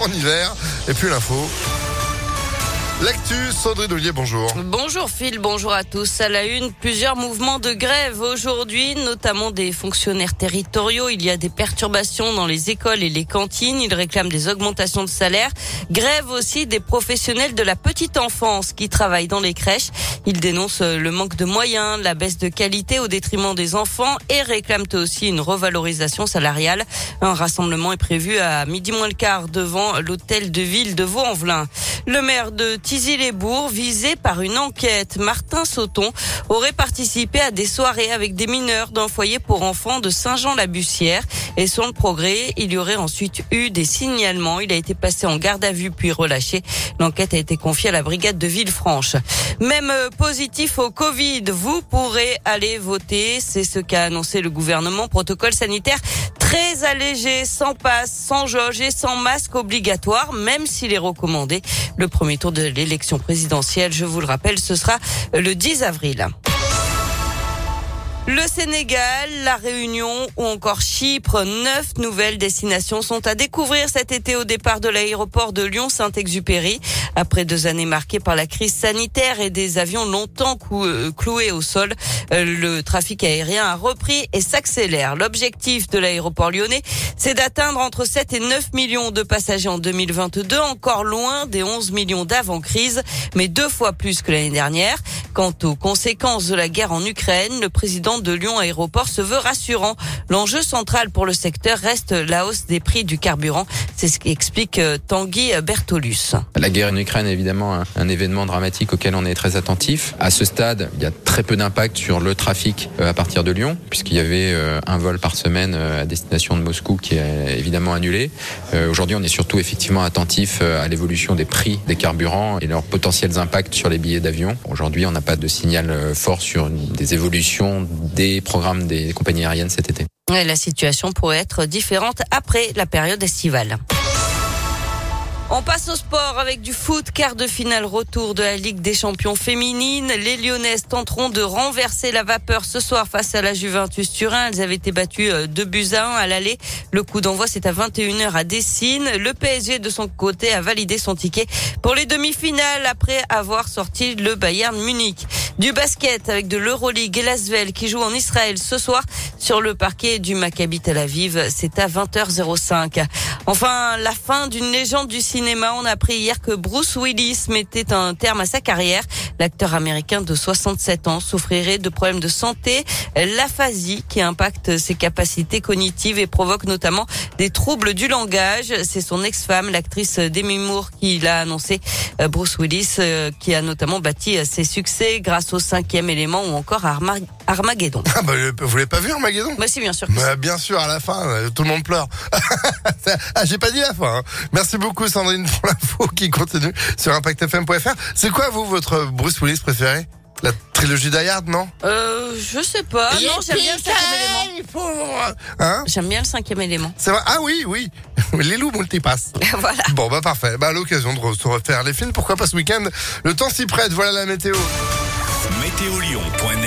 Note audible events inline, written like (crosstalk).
en hiver. Et puis l'info. L'actu, Sandrine Ollier, bonjour. Bonjour Phil, bonjour à tous. À la une, plusieurs mouvements de grève aujourd'hui, notamment des fonctionnaires territoriaux. Il y a des perturbations dans les écoles et les cantines. Ils réclament des augmentations de salaire. Grève aussi des professionnels de la petite enfance qui travaillent dans les crèches. Ils dénoncent le manque de moyens, la baisse de qualité au détriment des enfants et réclament aussi une revalorisation salariale. Un rassemblement est prévu à midi moins le quart devant l'hôtel de ville de Vaux-en-Velin. Le maire de Tizy-les-Bourgs, visé par une enquête, Martin Sauton, aurait participé à des soirées avec des mineurs d'un foyer pour enfants de Saint-Jean-la-Bussière. Et sur le progrès, il y aurait ensuite eu des signalements. Il a été passé en garde à vue puis relâché. L'enquête a été confiée à la brigade de Villefranche. Même euh, positif au Covid, vous pourrez aller voter. C'est ce qu'a annoncé le gouvernement. Protocole sanitaire très allégé, sans passe, sans jauge et sans masque obligatoire, même s'il est recommandé. Le premier tour de l'élection présidentielle, je vous le rappelle, ce sera le 10 avril. Le Sénégal, la Réunion ou encore Chypre, neuf nouvelles destinations sont à découvrir cet été au départ de l'aéroport de Lyon-Saint-Exupéry. Après deux années marquées par la crise sanitaire et des avions longtemps euh, cloués au sol, euh, le trafic aérien a repris et s'accélère. L'objectif de l'aéroport lyonnais, c'est d'atteindre entre 7 et 9 millions de passagers en 2022, encore loin des 11 millions d'avant-crise, mais deux fois plus que l'année dernière. Quant aux conséquences de la guerre en Ukraine, le président de Lyon Aéroport se veut rassurant. L'enjeu central pour le secteur reste la hausse des prix du carburant. C'est ce qu'explique euh, Tanguy Bertolus. La guerre en Ukraine est évidemment un, événement dramatique auquel on est très attentif. À ce stade, il y a très peu d'impact sur le trafic euh, à partir de Lyon, puisqu'il y avait euh, un vol par semaine à destination de Moscou qui est évidemment annulé. Aujourd'hui, on est surtout effectivement attentif à l'évolution des prix des carburants et leurs potentiels impacts sur les billets d'avion. Aujourd'hui, on n'a pas de signal euh, fort sur des évolutions des programmes des compagnies aériennes cet été. la situation pourrait être différente après la période estivale. On passe au sport avec du foot, quart de finale retour de la Ligue des champions féminines. Les Lyonnaises tenteront de renverser la vapeur ce soir face à la Juventus Turin. Elles avaient été battues 2 euh, buts à 1 à l'aller. Le coup d'envoi c'est à 21h à Dessine. Le PSG de son côté a validé son ticket pour les demi-finales après avoir sorti le Bayern Munich. Du basket avec de l'Euroleague et qui joue en Israël ce soir sur le parquet du Maccabi Tel Aviv. C'est à 20h05. Enfin, la fin d'une légende du. On a appris hier que Bruce Willis mettait un terme à sa carrière. L'acteur américain de 67 ans souffrirait de problèmes de santé, l'aphasie qui impacte ses capacités cognitives et provoque notamment des troubles du langage. C'est son ex-femme, l'actrice Demi Moore, qui l'a annoncé. Euh, Bruce Willis, euh, qui a notamment bâti euh, ses succès grâce au cinquième élément ou encore à Armageddon. Ah bah, vous l'avez pas vu Armageddon? Bah si, bien sûr. Bah, bien sûr, à la fin, tout le monde pleure. (laughs) ah, j'ai pas dit la fin. Hein. Merci beaucoup Sandrine pour l'info qui continue sur ImpactFM.fr. C'est quoi vous votre Bruce Willis préféré la trilogie d'Ayard, non Euh, je sais pas. Non, j'aime bien le cinquième élément. Hein J'aime bien le cinquième élément. C'est vrai Ah oui, oui. (laughs) Les loups multipassent. (laughs) voilà. Bon, bah parfait. Bah à l'occasion de se refaire les films, pourquoi pas ce week-end? Le temps s'y prête, voilà la météo. Météolion.net